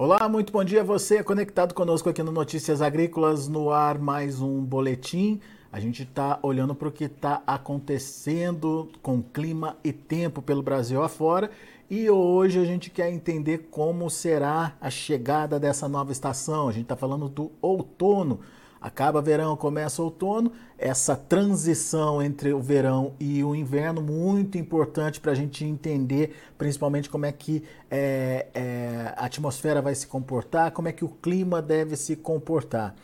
Olá, muito bom dia a você conectado conosco aqui no Notícias Agrícolas, no ar mais um boletim. A gente está olhando para o que está acontecendo com clima e tempo pelo Brasil afora e hoje a gente quer entender como será a chegada dessa nova estação. A gente está falando do outono. Acaba verão, começa outono. Essa transição entre o verão e o inverno muito importante para a gente entender, principalmente como é que é, é, a atmosfera vai se comportar, como é que o clima deve se comportar.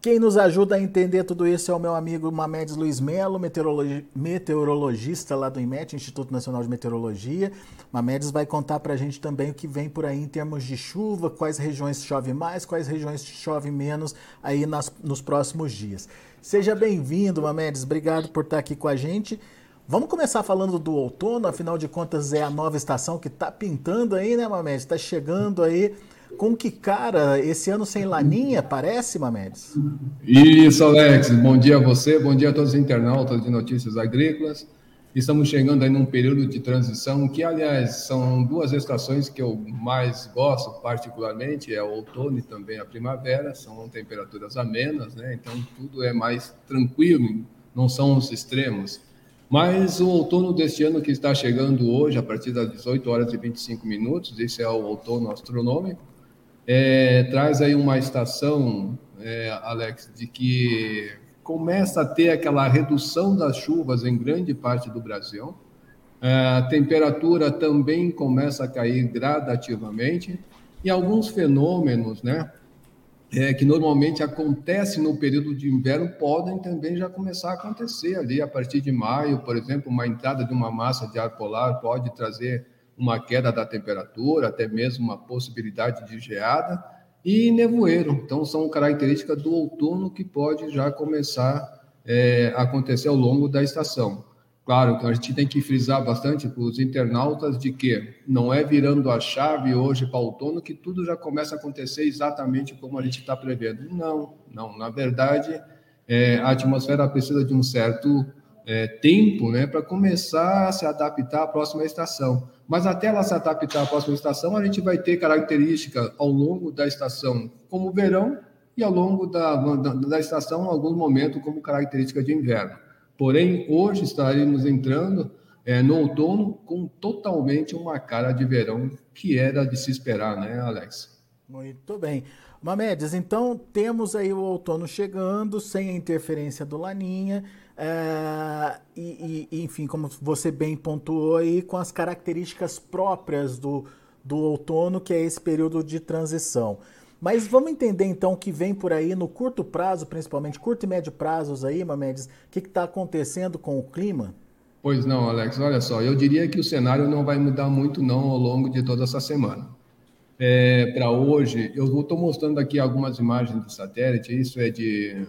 Quem nos ajuda a entender tudo isso é o meu amigo Mamedes Luiz Melo, meteorologi meteorologista lá do IMET, Instituto Nacional de Meteorologia. Mamedes vai contar para a gente também o que vem por aí em termos de chuva, quais regiões chove mais, quais regiões chove menos aí nas, nos próximos dias. Seja bem-vindo, Mamedes, obrigado por estar aqui com a gente. Vamos começar falando do outono, afinal de contas é a nova estação que está pintando aí, né, Mamedes? Está chegando aí com que cara, esse ano sem laninha, parece, Mamedes? Isso, Alex. Bom dia a você, bom dia a todos os internautas de Notícias Agrícolas. Estamos chegando aí num período de transição que, aliás, são duas estações que eu mais gosto particularmente, é o outono e também a primavera, são temperaturas amenas, né? Então tudo é mais tranquilo, não são os extremos. Mas o outono deste ano que está chegando hoje, a partir das 18 horas e 25 minutos, esse é o outono astronômico, é, traz aí uma estação, é, Alex, de que começa a ter aquela redução das chuvas em grande parte do Brasil. É, a temperatura também começa a cair gradativamente e alguns fenômenos, né, é, que normalmente acontecem no período de inverno podem também já começar a acontecer ali a partir de maio, por exemplo, uma entrada de uma massa de ar polar pode trazer uma queda da temperatura, até mesmo uma possibilidade de geada e nevoeiro. Então, são características do outono que pode já começar é, a acontecer ao longo da estação. Claro que a gente tem que frisar bastante para os internautas de que não é virando a chave hoje para o outono que tudo já começa a acontecer exatamente como a gente está prevendo. Não, não. Na verdade, é, a atmosfera precisa de um certo é, tempo né, para começar a se adaptar à próxima estação. Mas até ela se adaptar à próxima estação, a gente vai ter características ao longo da estação, como verão, e ao longo da, da, da estação, em algum momento, como característica de inverno. Porém, hoje estaremos entrando é, no outono com totalmente uma cara de verão que era de se esperar, né, Alex? Muito bem. Mamedes, então temos aí o outono chegando, sem a interferência do Laninha. É, e, e, enfim, como você bem pontuou aí, com as características próprias do, do outono, que é esse período de transição. Mas vamos entender então o que vem por aí no curto prazo, principalmente curto e médio prazos aí, Mamedes, o que está acontecendo com o clima? Pois não, Alex, olha só, eu diria que o cenário não vai mudar muito não ao longo de toda essa semana. É, Para hoje, eu estou mostrando aqui algumas imagens de satélite, isso é de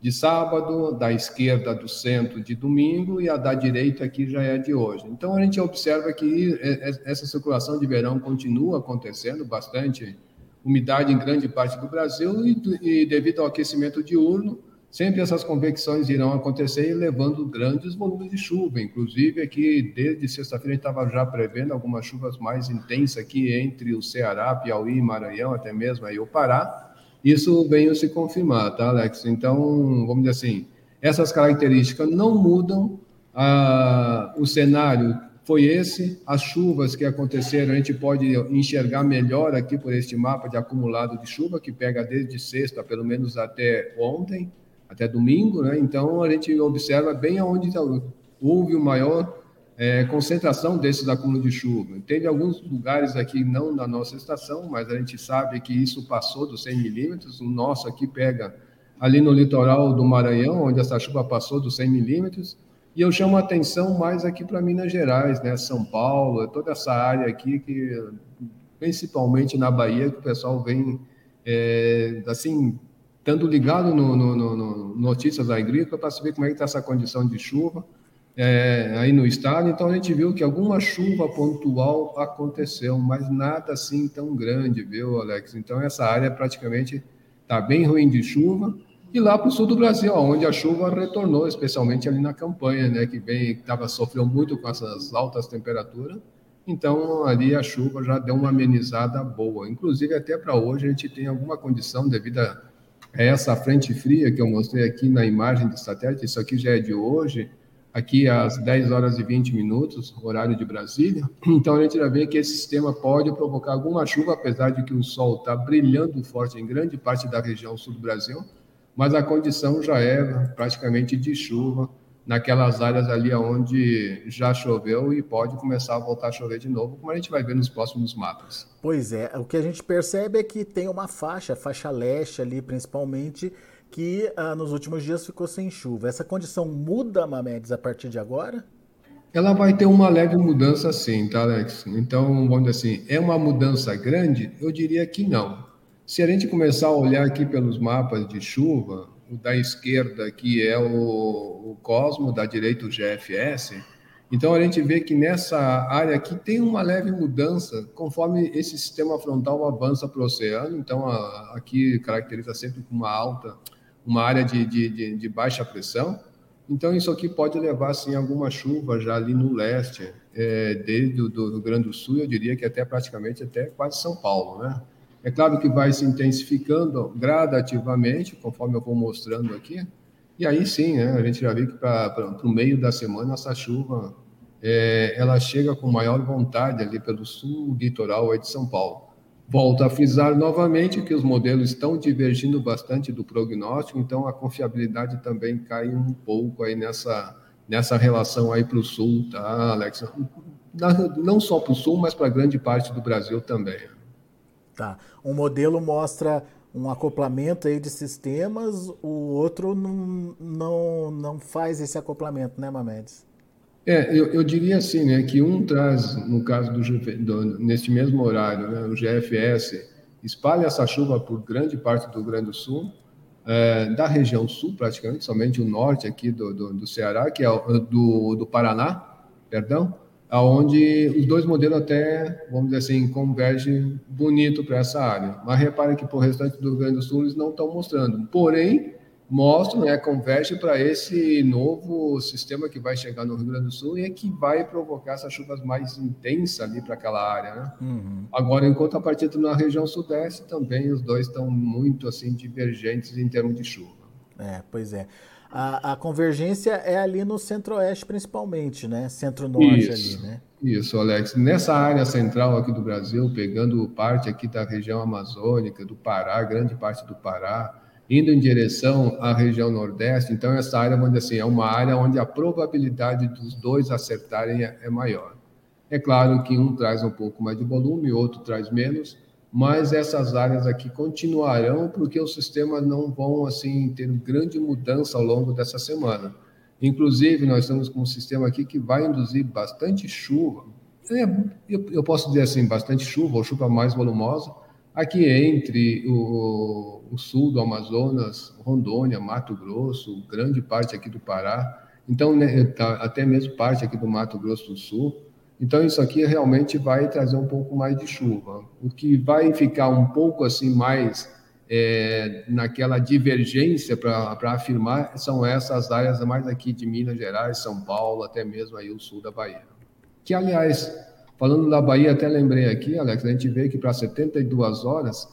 de sábado, da esquerda do centro de domingo e a da direita aqui já é de hoje. Então a gente observa que essa circulação de verão continua acontecendo, bastante umidade em grande parte do Brasil e, e devido ao aquecimento diurno, sempre essas convecções irão acontecer levando grandes volumes de chuva. Inclusive aqui desde sexta-feira estava já prevendo algumas chuvas mais intensas aqui entre o Ceará, Piauí, Maranhão, até mesmo aí o Pará isso veio se confirmar, tá, Alex? Então, vamos dizer assim, essas características não mudam, ah, o cenário foi esse, as chuvas que aconteceram, a gente pode enxergar melhor aqui por este mapa de acumulado de chuva, que pega desde sexta, pelo menos até ontem, até domingo, né? Então, a gente observa bem aonde houve o maior é, concentração desses acúmulos de chuva. Teve alguns lugares aqui, não na nossa estação, mas a gente sabe que isso passou dos 100 milímetros. O nosso aqui pega ali no litoral do Maranhão, onde essa chuva passou dos 100 milímetros. E eu chamo a atenção mais aqui para Minas Gerais, né? São Paulo, toda essa área aqui, que principalmente na Bahia, que o pessoal vem, é, assim, estando ligado no, no, no, no Notícias Agrícolas para saber como é que está essa condição de chuva é, aí no estado, então a gente viu que alguma chuva pontual aconteceu, mas nada assim tão grande, viu, Alex? Então essa área praticamente está bem ruim de chuva. E lá para o sul do Brasil, onde a chuva retornou, especialmente ali na campanha, né, que bem estava sofreu muito com essas altas temperaturas. Então, ali a chuva já deu uma amenizada boa. Inclusive, até para hoje, a gente tem alguma condição devido a essa frente fria que eu mostrei aqui na imagem de satélite. Isso aqui já é de hoje, aqui às 10 horas e 20 minutos, horário de Brasília. Então, a gente já vê que esse sistema pode provocar alguma chuva, apesar de que o sol está brilhando forte em grande parte da região sul do Brasil, mas a condição já é praticamente de chuva naquelas áreas ali onde já choveu e pode começar a voltar a chover de novo, como a gente vai ver nos próximos mapas. Pois é, o que a gente percebe é que tem uma faixa, faixa leste ali principalmente, que ah, nos últimos dias ficou sem chuva. Essa condição muda, Mamedes, a partir de agora? Ela vai ter uma leve mudança sim, tá, Alex? Então, vamos dizer assim, é uma mudança grande? Eu diria que não. Se a gente começar a olhar aqui pelos mapas de chuva, o da esquerda aqui é o, o Cosmo, da direita o GFS. Então a gente vê que nessa área aqui tem uma leve mudança conforme esse sistema frontal avança para o oceano. Então a, aqui caracteriza sempre com uma alta, uma área de, de, de, de, baixa pressão. Então isso aqui pode levar sim alguma chuva já ali no leste, é, desde o do Grande do Sul, eu diria que até praticamente até quase São Paulo, né? É claro que vai se intensificando gradativamente, conforme eu vou mostrando aqui. E aí sim, né, a gente já viu que para o meio da semana essa chuva é, ela chega com maior vontade ali pelo sul litoral aí de São Paulo. Volto a frisar novamente que os modelos estão divergindo bastante do prognóstico, então a confiabilidade também cai um pouco aí nessa, nessa relação aí para o sul, tá, Alex? Não só para o sul, mas para grande parte do Brasil também. Tá. Um modelo mostra um acoplamento aí de sistemas, o outro não, não, não faz esse acoplamento, né, Mamedes? É, eu, eu diria assim, né, que um traz, no caso do, do neste mesmo horário, né, o GFS espalha essa chuva por grande parte do Rio Grande do Sul, é, da região sul praticamente, somente o norte aqui do, do, do Ceará, que é do, do Paraná, perdão, aonde os dois modelos até, vamos dizer assim, convergem bonito para essa área. Mas repare que o restante do Rio Grande do Sul eles não estão mostrando. Porém, mostram, né, converge para esse novo sistema que vai chegar no Rio Grande do Sul e é que vai provocar essas chuvas mais intensas ali para aquela área, né? Uhum. Agora, enquanto a partir na região sudeste, também os dois estão muito assim divergentes em termos de chuva. É, pois é. A, a convergência é ali no centro-oeste, principalmente, né? Centro-norte ali, né? Isso, Alex. Nessa área central aqui do Brasil, pegando parte aqui da região amazônica, do Pará, grande parte do Pará, indo em direção à região nordeste, então essa área, dizer assim, é uma área onde a probabilidade dos dois acertarem é, é maior. É claro que um traz um pouco mais de volume, outro traz menos, mas essas áreas aqui continuarão porque os sistemas não vão assim ter grande mudança ao longo dessa semana. Inclusive, nós estamos com um sistema aqui que vai induzir bastante chuva, é, eu, posso dizer assim, bastante chuva, ou chuva mais volumosa, aqui entre o, o sul do Amazonas, Rondônia, Mato Grosso, grande parte aqui do Pará, então né, tá, até mesmo parte aqui do Mato Grosso do Sul, então, isso aqui realmente vai trazer um pouco mais de chuva. O que vai ficar um pouco assim mais é, naquela divergência para afirmar são essas áreas mais aqui de Minas Gerais, São Paulo, até mesmo aí o sul da Bahia. Que, aliás, falando da Bahia, até lembrei aqui, Alex, a gente vê que para 72 horas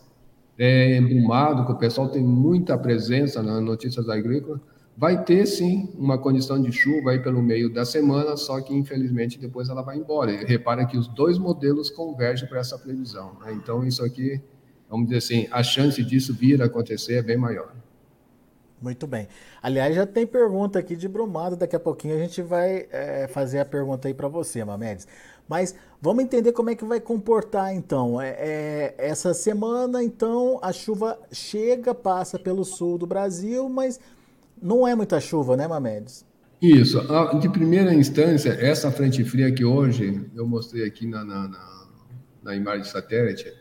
é embrumado, que o pessoal tem muita presença nas notícias agrícolas, Vai ter sim uma condição de chuva aí pelo meio da semana, só que infelizmente depois ela vai embora. E repara que os dois modelos convergem para essa previsão. Né? Então isso aqui, vamos dizer assim, a chance disso vir a acontecer é bem maior. Muito bem. Aliás, já tem pergunta aqui de Brumado. Daqui a pouquinho a gente vai é, fazer a pergunta aí para você, Mamedes. Mas vamos entender como é que vai comportar então. É, é, essa semana, então, a chuva chega, passa pelo sul do Brasil, mas não é muita chuva, né, Mamedes? Isso. De primeira instância, essa frente fria que hoje eu mostrei aqui na, na, na, na imagem de satélite,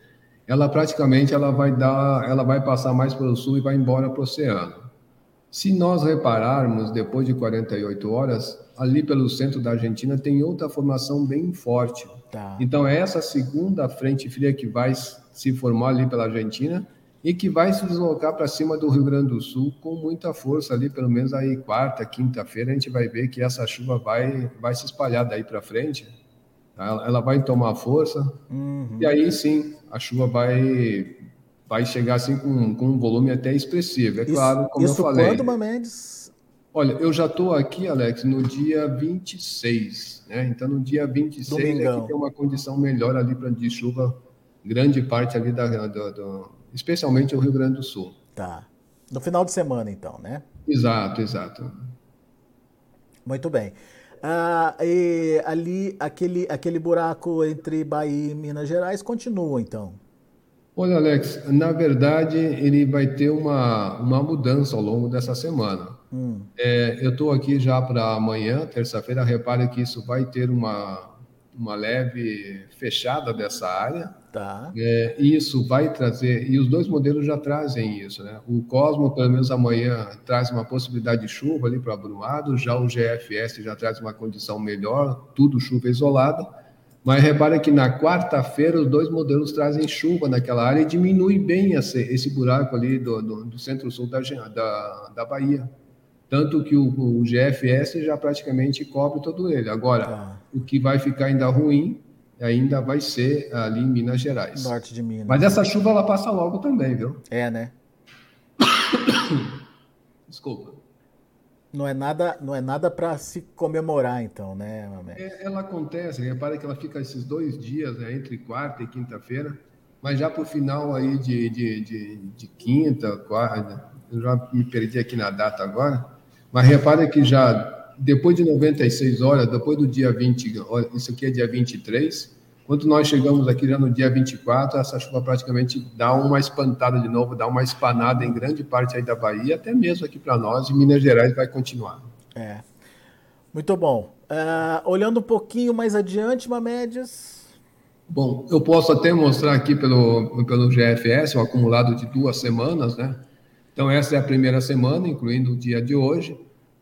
ela praticamente ela vai dar, ela vai passar mais pelo sul e vai embora para o oceano. Se nós repararmos, depois de 48 horas, ali pelo centro da Argentina tem outra formação bem forte. Tá. Então, é essa segunda frente fria que vai se formar ali pela Argentina e que vai se deslocar para cima do Rio Grande do Sul com muita força ali, pelo menos aí quarta, quinta-feira, a gente vai ver que essa chuva vai, vai se espalhar daí para frente. Tá? Ela vai tomar força uhum. e aí sim a chuva vai vai chegar assim com, com um volume até expressivo. É isso, claro, como eu falei. Quando, Mamedes? Olha, eu já estou aqui, Alex, no dia 26, né? Então, no dia 26 Domingão. aqui tem uma condição melhor ali para de chuva, grande parte ali da, da, da, especialmente o Rio Grande do Sul. Tá. No final de semana, então, né? Exato, exato. Muito bem. Ah, e ali, aquele, aquele buraco entre Bahia e Minas Gerais continua, então? Olha, Alex, na verdade, ele vai ter uma, uma mudança ao longo dessa semana. Hum. É, eu estou aqui já para amanhã, terça-feira. Repare que isso vai ter uma, uma leve fechada dessa área. Tá. É, isso vai trazer, e os dois modelos já trazem isso, né? O Cosmo, pelo menos amanhã, traz uma possibilidade de chuva ali para Abrumado, já o GFS já traz uma condição melhor, tudo chuva isolada. Mas repare que na quarta-feira os dois modelos trazem chuva naquela área e diminui bem esse, esse buraco ali do, do, do centro-sul da, da, da Bahia. Tanto que o, o, GFS já praticamente cobre todo ele. Agora, tá. o que vai ficar ainda ruim ainda vai ser ali em Minas Gerais. Norte de Minas. Mas essa chuva ela passa logo também, viu? É, né? Desculpa. Não é nada, não é nada para se comemorar, então, né? É, ela acontece, repare que ela fica esses dois dias, né, entre quarta e quinta-feira, mas já para o final aí de, de, de, de, quinta, quarta, eu já me perdi aqui na data agora, mas repare que já depois de 96 horas, depois do dia 20, isso aqui é dia 23, quando nós chegamos aqui já no dia 24, essa chuva praticamente dá uma espantada de novo, dá uma espanada em grande parte aí da Bahia, até mesmo aqui para nós, e Minas Gerais vai continuar. É. Muito bom. Uh, olhando um pouquinho mais adiante, Mamédias. Bom, eu posso até mostrar aqui pelo, pelo GFS o acumulado de duas semanas, né? Então, essa é a primeira semana, incluindo o dia de hoje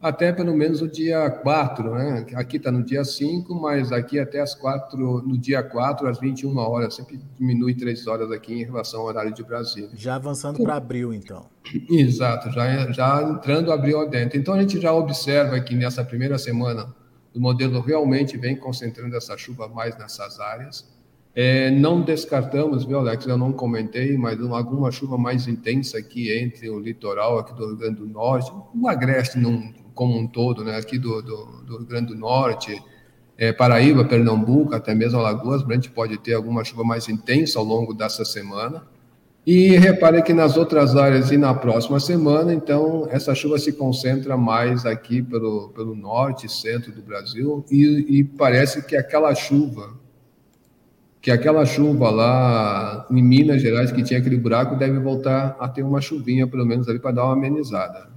até pelo menos o dia 4, né? Aqui está no dia 5, mas aqui até as 4, no dia 4, às 21 horas, sempre diminui 3 horas aqui em relação ao horário de Brasília. Já avançando para abril, então. Exato, já, já entrando abril adentro. Então a gente já observa que nessa primeira semana o modelo realmente vem concentrando essa chuva mais nessas áreas. É, não descartamos, viu, Alex? Eu não comentei, mas alguma chuva mais intensa aqui entre o litoral aqui do Rio Grande do Norte, o agreste não como um todo, né, aqui do, do, do Rio Grande do Norte, é, Paraíba, Pernambuco, até mesmo Alagoas, a gente pode ter alguma chuva mais intensa ao longo dessa semana. E repare que nas outras áreas e na próxima semana, então, essa chuva se concentra mais aqui pelo, pelo norte centro do Brasil, e, e parece que aquela chuva, que aquela chuva lá em Minas Gerais, que tinha aquele buraco, deve voltar a ter uma chuvinha, pelo menos ali, para dar uma amenizada.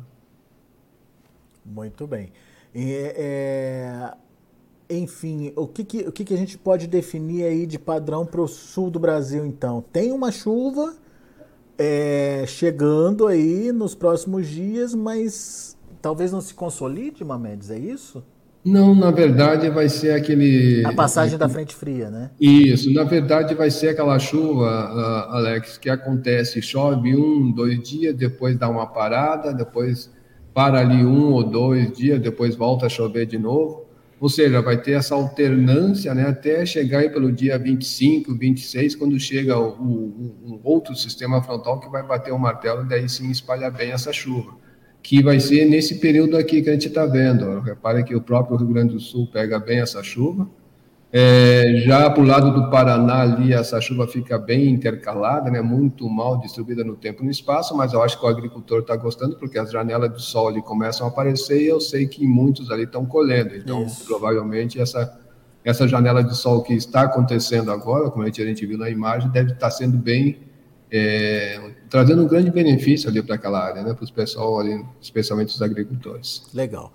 Muito bem. É, enfim, o, que, que, o que, que a gente pode definir aí de padrão para o sul do Brasil, então? Tem uma chuva é, chegando aí nos próximos dias, mas talvez não se consolide, Mamedes, é isso? Não, na verdade vai ser aquele. A passagem da frente fria, né? Isso, na verdade vai ser aquela chuva, Alex, que acontece, chove um, dois dias, depois dá uma parada, depois para ali um ou dois dias, depois volta a chover de novo. Ou seja, vai ter essa alternância né, até chegar aí pelo dia 25, 26, quando chega o, o, um outro sistema frontal que vai bater o martelo e daí sim espalha bem essa chuva. Que vai ser nesse período aqui que a gente está vendo. Repare que o próprio Rio Grande do Sul pega bem essa chuva é, já para o lado do Paraná, ali, essa chuva fica bem intercalada, né, muito mal distribuída no tempo e no espaço, mas eu acho que o agricultor está gostando, porque as janelas de sol ali começam a aparecer e eu sei que muitos ali estão colhendo. Então, Isso. provavelmente, essa, essa janela de sol que está acontecendo agora, como a gente, a gente viu na imagem, deve estar tá sendo bem. É, trazendo um grande benefício ali para aquela área, né, para os pessoal ali, especialmente os agricultores. Legal.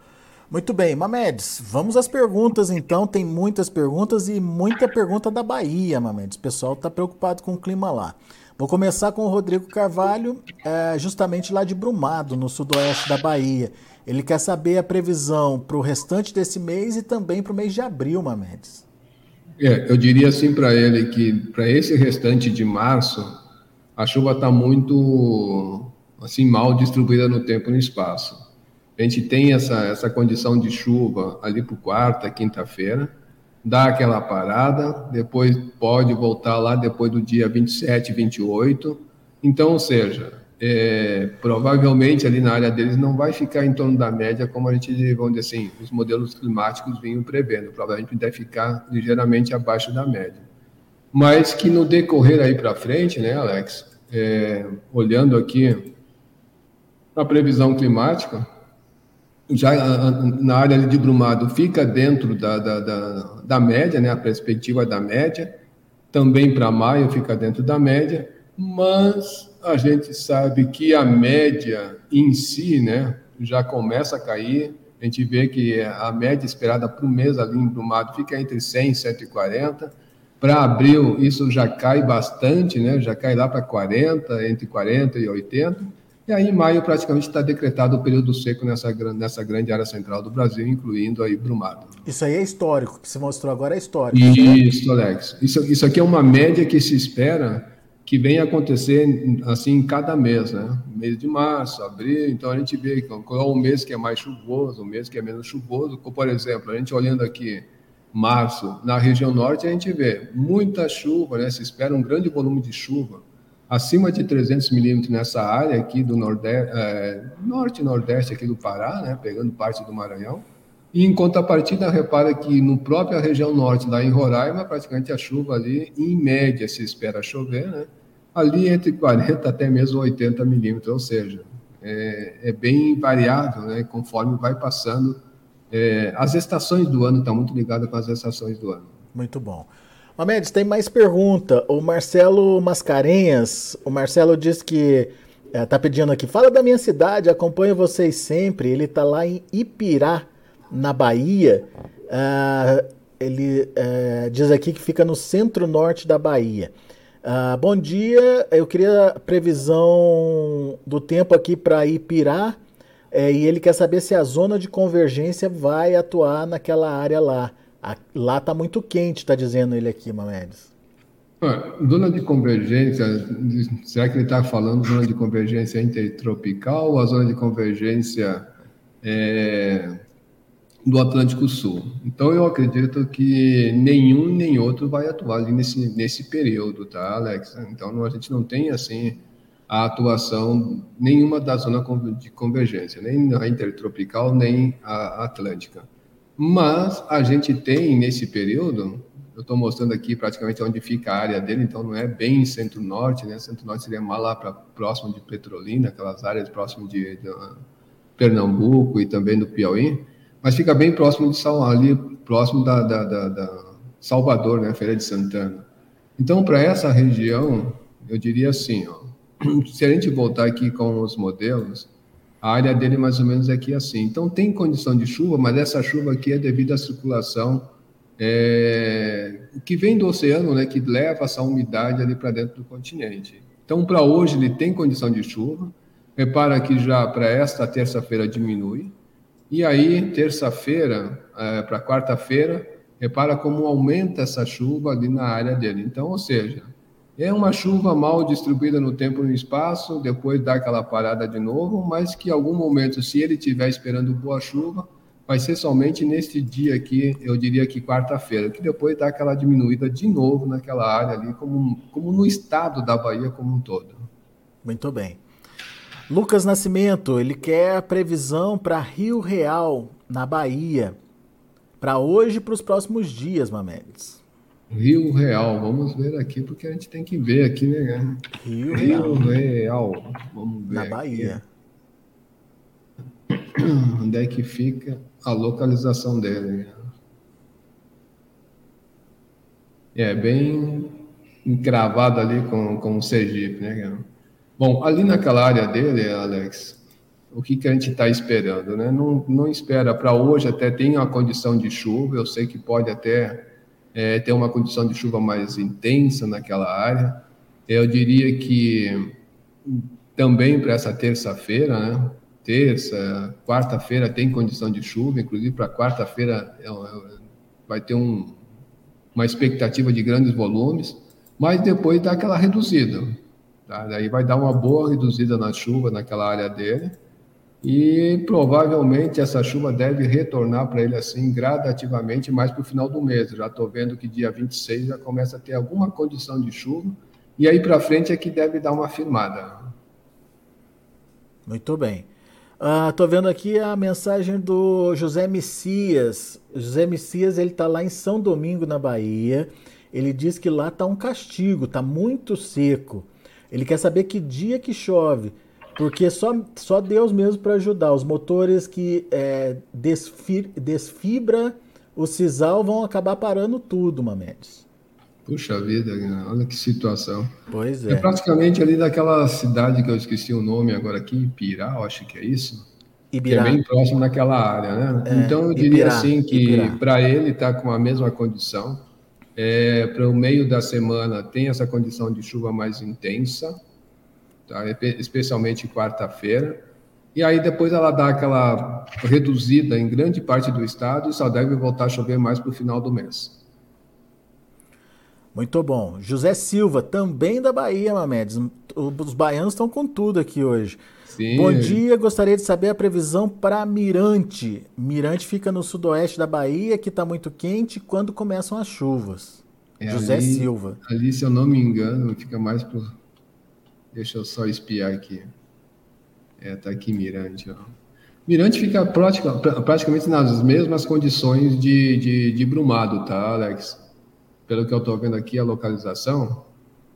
Muito bem, Mamedes, vamos às perguntas então. Tem muitas perguntas e muita pergunta da Bahia, Mamedes. O pessoal está preocupado com o clima lá. Vou começar com o Rodrigo Carvalho, é, justamente lá de Brumado, no sudoeste da Bahia. Ele quer saber a previsão para o restante desse mês e também para o mês de abril, Mamedes. É, eu diria assim para ele que para esse restante de março, a chuva está muito assim mal distribuída no tempo e no espaço. A gente tem essa, essa condição de chuva ali para quarta, quinta-feira. dá aquela parada, depois pode voltar lá depois do dia 27, 28. Então, ou seja, é, provavelmente ali na área deles não vai ficar em torno da média, como a gente, vamos dizer assim, os modelos climáticos vinham prevendo. Provavelmente deve ficar ligeiramente abaixo da média. Mas que no decorrer aí para frente, né, Alex, é, olhando aqui a previsão climática, já na área de Brumado fica dentro da, da, da, da média, né, a perspectiva da média, também para maio fica dentro da média, mas a gente sabe que a média em si né, já começa a cair, a gente vê que a média esperada para o mês ali em Brumado fica entre 100 e 140, para abril isso já cai bastante, né, já cai lá para 40, entre 40 e 80, e aí, em maio, praticamente está decretado o período seco nessa, nessa grande área central do Brasil, incluindo aí Brumado. Isso aí é histórico, o que você mostrou agora é histórico. Isso, Alex. Isso, isso aqui é uma média que se espera que venha acontecer assim em cada mês, né? Mês de março, abril, então a gente vê qual é o mês que é mais chuvoso, o mês que é menos chuvoso. Por exemplo, a gente olhando aqui março, na região norte, a gente vê muita chuva, né? Se espera um grande volume de chuva acima de 300 milímetros nessa área aqui do nordeste, é, norte e nordeste aqui do Pará, né, pegando parte do Maranhão. E em contrapartida, repara que no própria região norte, lá em Roraima, praticamente a chuva ali, em média, se espera chover, né, ali entre 40 até mesmo 80 milímetros, ou seja, é, é, bem variável, né, conforme vai passando. É, as estações do ano estão muito ligadas com as estações do ano. Muito bom. Mamedes, tem mais pergunta. O Marcelo Mascarenhas, o Marcelo diz que é, tá pedindo aqui, fala da minha cidade, acompanho vocês sempre. Ele tá lá em Ipirá, na Bahia. Uh, ele uh, diz aqui que fica no centro-norte da Bahia. Uh, bom dia, eu queria previsão do tempo aqui para Ipirá. É, e ele quer saber se a zona de convergência vai atuar naquela área lá. Lá está muito quente, está dizendo ele aqui, Mamedes. Zona de convergência, será que ele está falando zona de convergência intertropical ou a zona de convergência é, do Atlântico Sul? Então, eu acredito que nenhum nem outro vai atuar ali nesse, nesse período, tá, Alex? Então, a gente não tem, assim, a atuação nenhuma da zona de convergência, nem a intertropical, nem a atlântica. Mas a gente tem nesse período, eu estou mostrando aqui praticamente onde fica a área dele, então não é bem centro-norte, né? Centro-norte seria mais lá para próximo de Petrolina, aquelas áreas próximo de, de, Pernambuco e também do Piauí, mas fica bem próximo de São ali, próximo da, da, da, da Salvador, né? Feira de Santana. Então, para essa região, eu diria assim, ó, se a gente voltar aqui com os modelos, a área dele mais ou menos é aqui assim. Então tem condição de chuva, mas essa chuva aqui é devido à circulação é, que vem do oceano, né, que leva essa umidade ali para dentro do continente. Então para hoje ele tem condição de chuva. Repara que já para esta terça-feira diminui. E aí terça-feira é, para quarta-feira, repara como aumenta essa chuva ali na área dele. Então, ou seja, é uma chuva mal distribuída no tempo e no espaço, depois dá aquela parada de novo, mas que em algum momento, se ele estiver esperando boa chuva, vai ser somente neste dia aqui, eu diria que quarta-feira, que depois dá aquela diminuída de novo naquela área ali, como, como no estado da Bahia como um todo. Muito bem. Lucas Nascimento, ele quer a previsão para Rio Real, na Bahia, para hoje e para os próximos dias, Mamedes. Rio Real, vamos ver aqui, porque a gente tem que ver aqui, né? Rio, Rio Real. Real. vamos ver. Na Bahia. Onde é que fica a localização dele? É bem encravado ali com, com o Sergipe, né? Bom, ali naquela área dele, Alex, o que, que a gente está esperando, né? Não, não espera para hoje, até tem uma condição de chuva, eu sei que pode até é, ter uma condição de chuva mais intensa naquela área. Eu diria que também para essa terça-feira, né? terça, quarta-feira tem condição de chuva, inclusive para quarta-feira é, é, vai ter um, uma expectativa de grandes volumes, mas depois dá aquela reduzida. Tá? Daí vai dar uma boa reduzida na chuva naquela área dele. E provavelmente essa chuva deve retornar para ele assim gradativamente mais para o final do mês. Já estou vendo que dia 26 já começa a ter alguma condição de chuva. E aí para frente é que deve dar uma firmada. Muito bem. Estou uh, vendo aqui a mensagem do José Messias. José Messias ele está lá em São Domingo, na Bahia. Ele diz que lá está um castigo, está muito seco. Ele quer saber que dia que chove. Porque só, só Deus mesmo para ajudar. Os motores que é, desfi, desfibra o sisal vão acabar parando tudo, Mamedes. Puxa vida, olha que situação. Pois é. É praticamente ali daquela cidade que eu esqueci o nome agora aqui, Ibirá, acho que é isso. Ibirá. Que é bem próximo daquela área, né? É, então eu diria Ibirá, assim que para ele está com a mesma condição. É, para o meio da semana tem essa condição de chuva mais intensa tá? especialmente quarta-feira. E aí depois ela dá aquela reduzida em grande parte do estado e só deve voltar a chover mais para o final do mês. Muito bom. José Silva, também da Bahia, Mamedes. Os baianos estão com tudo aqui hoje. Sim. Bom dia, gostaria de saber a previsão para Mirante. Mirante fica no sudoeste da Bahia, que está muito quente. Quando começam as chuvas? É, José ali, Silva. Ali, se eu não me engano, fica mais para Deixa eu só espiar aqui. É, tá aqui Mirante, ó. Mirante fica praticamente nas mesmas condições de, de, de Brumado, tá, Alex? Pelo que eu estou vendo aqui, a localização.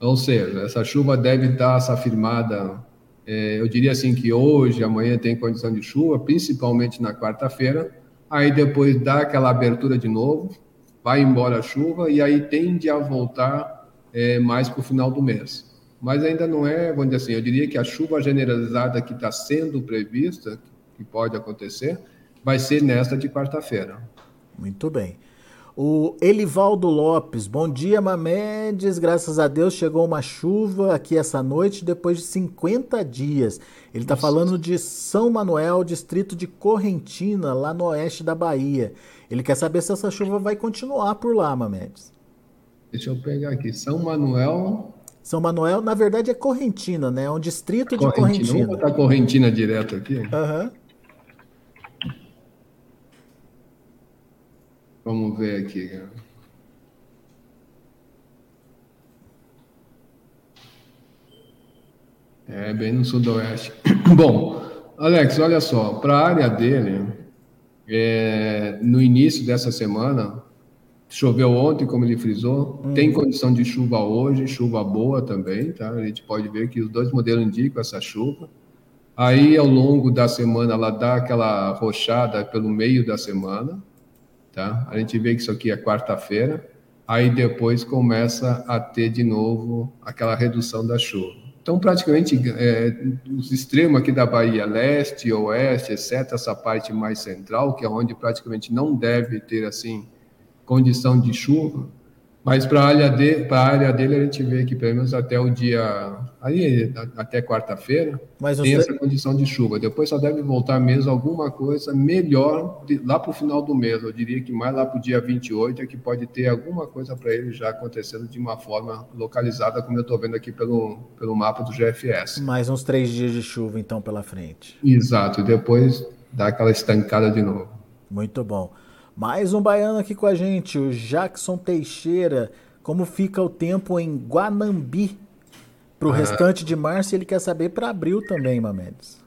Ou seja, essa chuva deve estar essa firmada, é, eu diria assim que hoje, amanhã tem condição de chuva, principalmente na quarta-feira. Aí depois dá aquela abertura de novo, vai embora a chuva e aí tende a voltar é, mais para o final do mês mas ainda não é, vamos dizer assim, eu diria que a chuva generalizada que está sendo prevista, que pode acontecer, vai ser nesta de quarta-feira. Muito bem. O Elivaldo Lopes, bom dia, Mamedes. Graças a Deus chegou uma chuva aqui essa noite depois de 50 dias. Ele está falando de São Manuel, distrito de Correntina, lá no oeste da Bahia. Ele quer saber se essa chuva vai continuar por lá, Mamedes. Deixa eu pegar aqui. São Manuel, são Manuel, na verdade, é Correntina, né? É um distrito de Correntina. Vamos botar Correntina direto aqui. Uhum. Vamos ver aqui. É, bem no sudoeste. Bom, Alex, olha só, para a área dele, é, no início dessa semana, Choveu ontem, como ele frisou, hum. tem condição de chuva hoje, chuva boa também, tá? A gente pode ver que os dois modelos indicam essa chuva. Aí, ao longo da semana, ela dá aquela rochada pelo meio da semana, tá? A gente vê que isso aqui é quarta-feira. Aí depois começa a ter de novo aquela redução da chuva. Então, praticamente, é, os extremos aqui da Bahia, leste, oeste, exceto essa parte mais central, que é onde praticamente não deve ter, assim, condição de chuva, mas para a área, de, a área dele a gente vê que pelo menos até o dia, aí, até quarta-feira, tem essa condição de chuva. Depois só deve voltar mesmo alguma coisa melhor de, lá para o final do mês. Eu diria que mais lá para o dia 28 é que pode ter alguma coisa para ele já acontecendo de uma forma localizada, como eu estou vendo aqui pelo, pelo mapa do GFS. Mais uns três dias de chuva então pela frente. Exato, e depois dá aquela estancada de novo. Muito bom. Mais um baiano aqui com a gente, o Jackson Teixeira. Como fica o tempo em Guanambi para o ah. restante de março? Ele quer saber para abril também, Mamedes.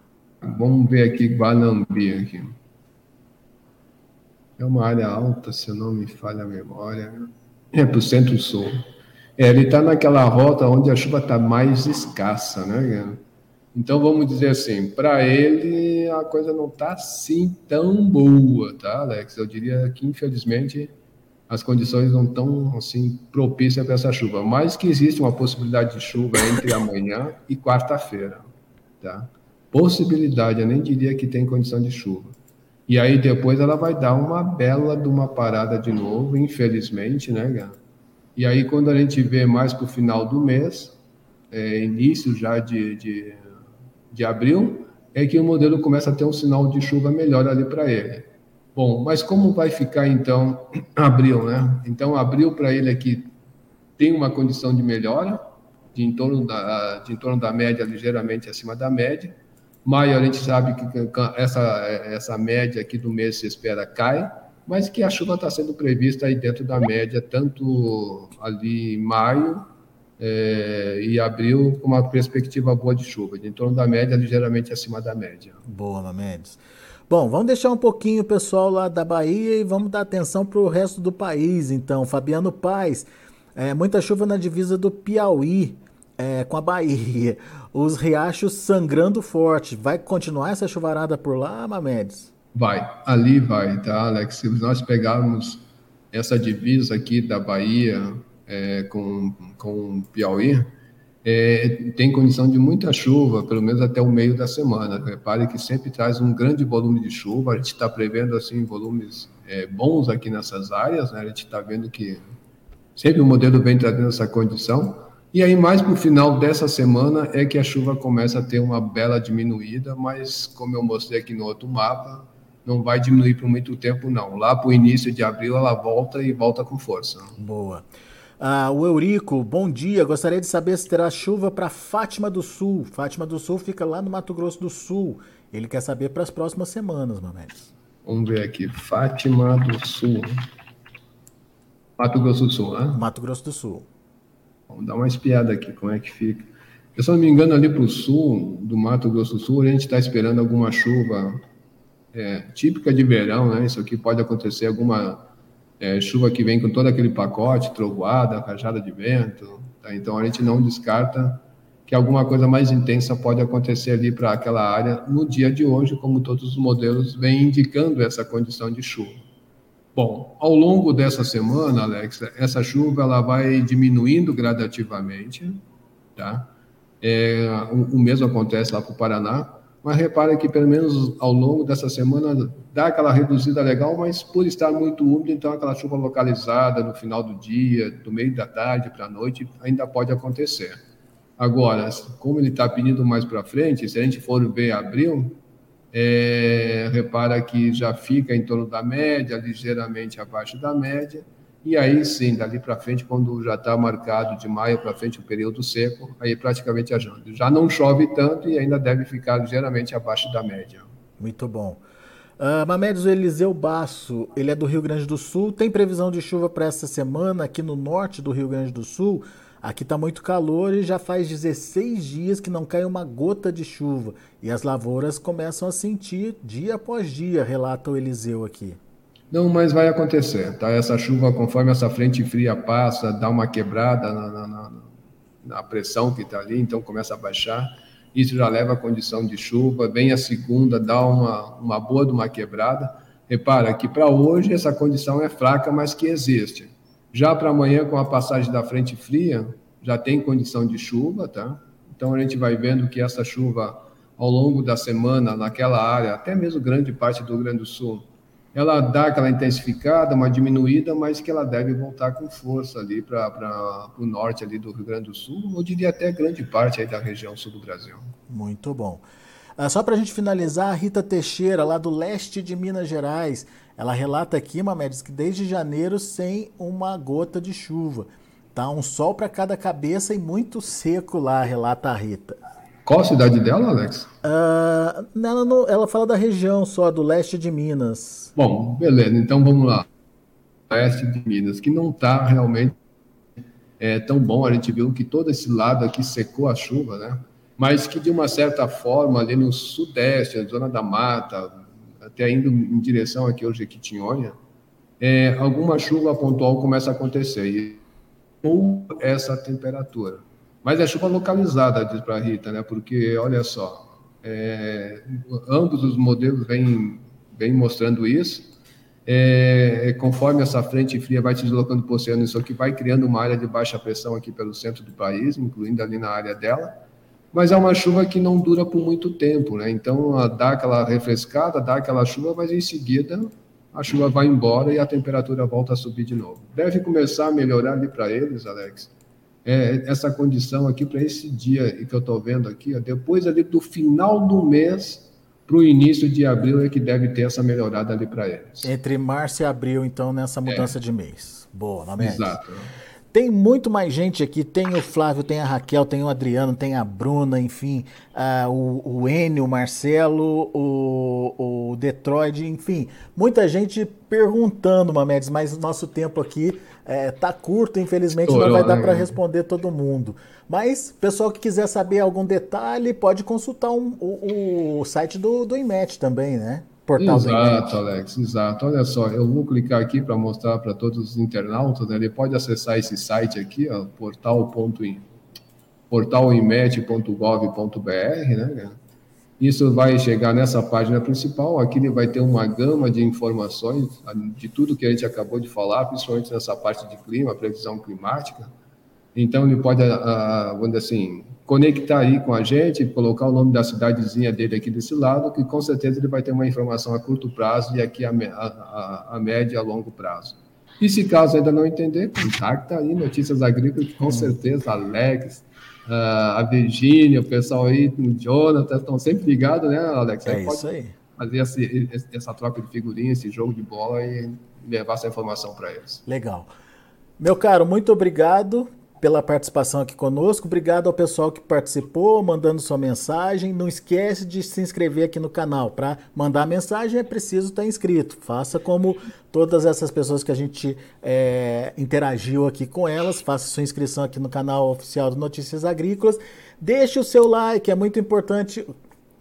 Vamos ver aqui Guanambi aqui. É uma área alta, se eu não me falha a memória. É para o centro-sul. É, ele está naquela rota onde a chuva está mais escassa, né? Então vamos dizer assim, para ele a coisa não está assim tão boa, tá, Alex? Eu diria que infelizmente as condições não estão assim propícias para essa chuva, mas que existe uma possibilidade de chuva entre amanhã e quarta-feira, tá? Possibilidade, eu nem diria que tem condição de chuva. E aí depois ela vai dar uma bela de uma parada de novo, infelizmente, né, Gá? E aí quando a gente vê mais para o final do mês, é, início já de, de de abril, é que o modelo começa a ter um sinal de chuva melhor ali para ele. Bom, mas como vai ficar então abril, né? Então, abril para ele aqui tem uma condição de melhora, de em, torno da, de em torno da média, ligeiramente acima da média, Maio a gente sabe que essa, essa média aqui do mês se espera cai, mas que a chuva está sendo prevista aí dentro da média, tanto ali em maio é, e abril, com uma perspectiva boa de chuva, em torno da média, ligeiramente acima da média. Boa, Mamedes. Bom, vamos deixar um pouquinho o pessoal lá da Bahia e vamos dar atenção para o resto do país, então. Fabiano Paz, é, muita chuva na divisa do Piauí é, com a Bahia. Os riachos sangrando forte. Vai continuar essa chuvarada por lá, Mamedes? Vai, ali vai, tá, Alex? Se nós pegarmos essa divisa aqui da Bahia é, com, com Piauí, é, tem condição de muita chuva, pelo menos até o meio da semana. Repare que sempre traz um grande volume de chuva. A gente está prevendo assim volumes é, bons aqui nessas áreas. Né? A gente está vendo que sempre o modelo vem trazendo essa condição. E aí, mais para o final dessa semana, é que a chuva começa a ter uma bela diminuída, mas como eu mostrei aqui no outro mapa, não vai diminuir por muito tempo, não. Lá para o início de abril, ela volta e volta com força. Boa. Ah, o Eurico, bom dia. Gostaria de saber se terá chuva para Fátima do Sul. Fátima do Sul fica lá no Mato Grosso do Sul. Ele quer saber para as próximas semanas, Mamedes. Vamos ver aqui. Fátima do Sul. Mato Grosso do Sul, né? Mato Grosso do Sul. Vamos dar uma espiada aqui, como é que fica. Eu, se não me engano, ali para o sul do Mato Grosso do Sul, a gente está esperando alguma chuva é, típica de verão, né? Isso aqui pode acontecer, alguma é, chuva que vem com todo aquele pacote, trovoada, rajada de vento. Tá? Então, a gente não descarta que alguma coisa mais intensa pode acontecer ali para aquela área no dia de hoje, como todos os modelos vêm indicando essa condição de chuva. Bom, ao longo dessa semana, Alex, essa chuva ela vai diminuindo gradativamente, tá? É, o, o, mesmo acontece lá para o Paraná, mas repara que pelo menos ao longo dessa semana dá aquela reduzida legal, mas por estar muito úmido, então aquela chuva localizada no final do dia, do meio da tarde para a noite, ainda pode acontecer. Agora, como ele está pedindo mais para frente, se a gente for ver abril, é, repara que já fica em torno da média, ligeiramente abaixo da média, e aí sim, dali para frente, quando já está marcado de maio para frente o período seco, aí praticamente ajuda. Já não chove tanto e ainda deve ficar ligeiramente abaixo da média. Muito bom. Uh, Mamedes Eliseu Basso, ele é do Rio Grande do Sul, tem previsão de chuva para essa semana aqui no norte do Rio Grande do Sul. Aqui está muito calor e já faz 16 dias que não cai uma gota de chuva. E as lavouras começam a sentir dia após dia, relata o Eliseu aqui. Não, mas vai acontecer, tá? Essa chuva, conforme essa frente fria passa, dá uma quebrada na, na, na, na pressão que está ali, então começa a baixar. Isso já leva a condição de chuva. Vem a segunda, dá uma, uma boa de uma quebrada. Repara que para hoje essa condição é fraca, mas que existe. Já para amanhã, com a passagem da frente fria, já tem condição de chuva, tá? Então a gente vai vendo que essa chuva ao longo da semana naquela área, até mesmo grande parte do Rio Grande do Sul, ela dá aquela intensificada, uma diminuída, mas que ela deve voltar com força ali para o norte ali do Rio Grande do Sul, eu diria até grande parte aí da região sul do Brasil. Muito bom. Ah, só para a gente finalizar, a Rita Teixeira, lá do leste de Minas Gerais, ela relata aqui, Mamedes, que desde janeiro sem uma gota de chuva. Tá um sol para cada cabeça e muito seco lá, relata a Rita. Qual a cidade dela, Alex? Uh, ela, não, ela fala da região só, do leste de Minas. Bom, beleza, então vamos lá. Leste de Minas, que não está realmente é, tão bom. A gente viu que todo esse lado aqui secou a chuva, né? Mas que de uma certa forma, ali no sudeste, a zona da mata, até indo em direção aqui ao Jequitinhonha, é, alguma chuva pontual começa a acontecer e ou essa temperatura. Mas é chuva localizada, diz para a Rita, né? Porque olha só, é, ambos os modelos vêm, vêm mostrando isso. É, conforme essa frente fria vai se deslocando para o oceano, isso aqui vai criando uma área de baixa pressão aqui pelo centro do país, incluindo ali na área dela mas é uma chuva que não dura por muito tempo, né? Então, dá aquela refrescada, dá aquela chuva, mas em seguida a chuva vai embora e a temperatura volta a subir de novo. Deve começar a melhorar ali para eles, Alex. É, essa condição aqui para esse dia que eu estou vendo aqui, ó, depois ali do final do mês para o início de abril é que deve ter essa melhorada ali para eles. Entre março e abril, então, nessa mudança é. de mês. Boa, na Exato. Tem muito mais gente aqui. Tem o Flávio, tem a Raquel, tem o Adriano, tem a Bruna, enfim, uh, o, o Enio, o Marcelo, o, o Detroit, enfim. Muita gente perguntando, Mamedes, mas o nosso tempo aqui é, tá curto, infelizmente Estourou, não vai dar né? para responder todo mundo. Mas, pessoal que quiser saber algum detalhe, pode consultar um, o, o, site do, do IMET também, né? Portal Exato, Alex, exato. Olha só, eu vou clicar aqui para mostrar para todos os internautas, né? ele pode acessar esse site aqui, ó, portal.imet.gov.br, né? Isso vai chegar nessa página principal, aqui ele vai ter uma gama de informações de tudo que a gente acabou de falar, principalmente nessa parte de clima, previsão climática. Então ele pode, vamos dizer assim, conectar aí com a gente, colocar o nome da cidadezinha dele aqui desse lado, que com certeza ele vai ter uma informação a curto prazo e aqui a, a, a média e a longo prazo. E se caso ainda não entender, contacta aí Notícias Agrícolas, que com certeza Alex, a Virgínia, o pessoal aí, o Jonathan, estão sempre ligados, né, Alex? É isso aí. Fazer esse, essa troca de figurinha, esse jogo de bola e levar essa informação para eles. Legal. Meu caro, muito obrigado pela participação aqui conosco. Obrigado ao pessoal que participou, mandando sua mensagem. Não esquece de se inscrever aqui no canal. Para mandar mensagem é preciso estar inscrito. Faça como todas essas pessoas que a gente é, interagiu aqui com elas. Faça sua inscrição aqui no canal oficial do Notícias Agrícolas. Deixe o seu like, é muito importante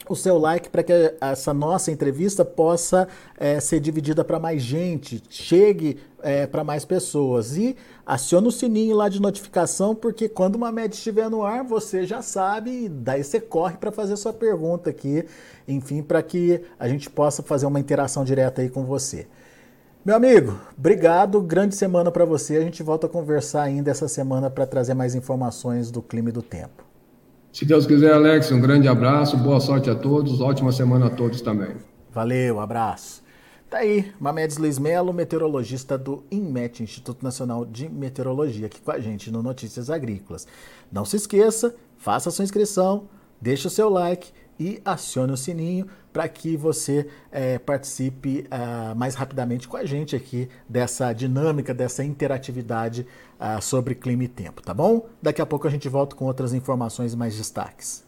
o seu like para que essa nossa entrevista possa é, ser dividida para mais gente, chegue é, para mais pessoas. E acione o sininho lá de notificação, porque quando uma média estiver no ar, você já sabe, e daí você corre para fazer sua pergunta aqui, enfim, para que a gente possa fazer uma interação direta aí com você. Meu amigo, obrigado, grande semana para você. A gente volta a conversar ainda essa semana para trazer mais informações do clima e do tempo. Se Deus quiser, Alex, um grande abraço, boa sorte a todos, ótima semana a todos também. Valeu, abraço. Tá aí, Mamedes Luiz Melo, meteorologista do INMET, Instituto Nacional de Meteorologia, aqui com a gente no Notícias Agrícolas. Não se esqueça, faça sua inscrição, deixe o seu like e acione o sininho para que você é, participe uh, mais rapidamente com a gente aqui dessa dinâmica, dessa interatividade sobre clima e tempo, tá bom? Daqui a pouco a gente volta com outras informações mais destaques.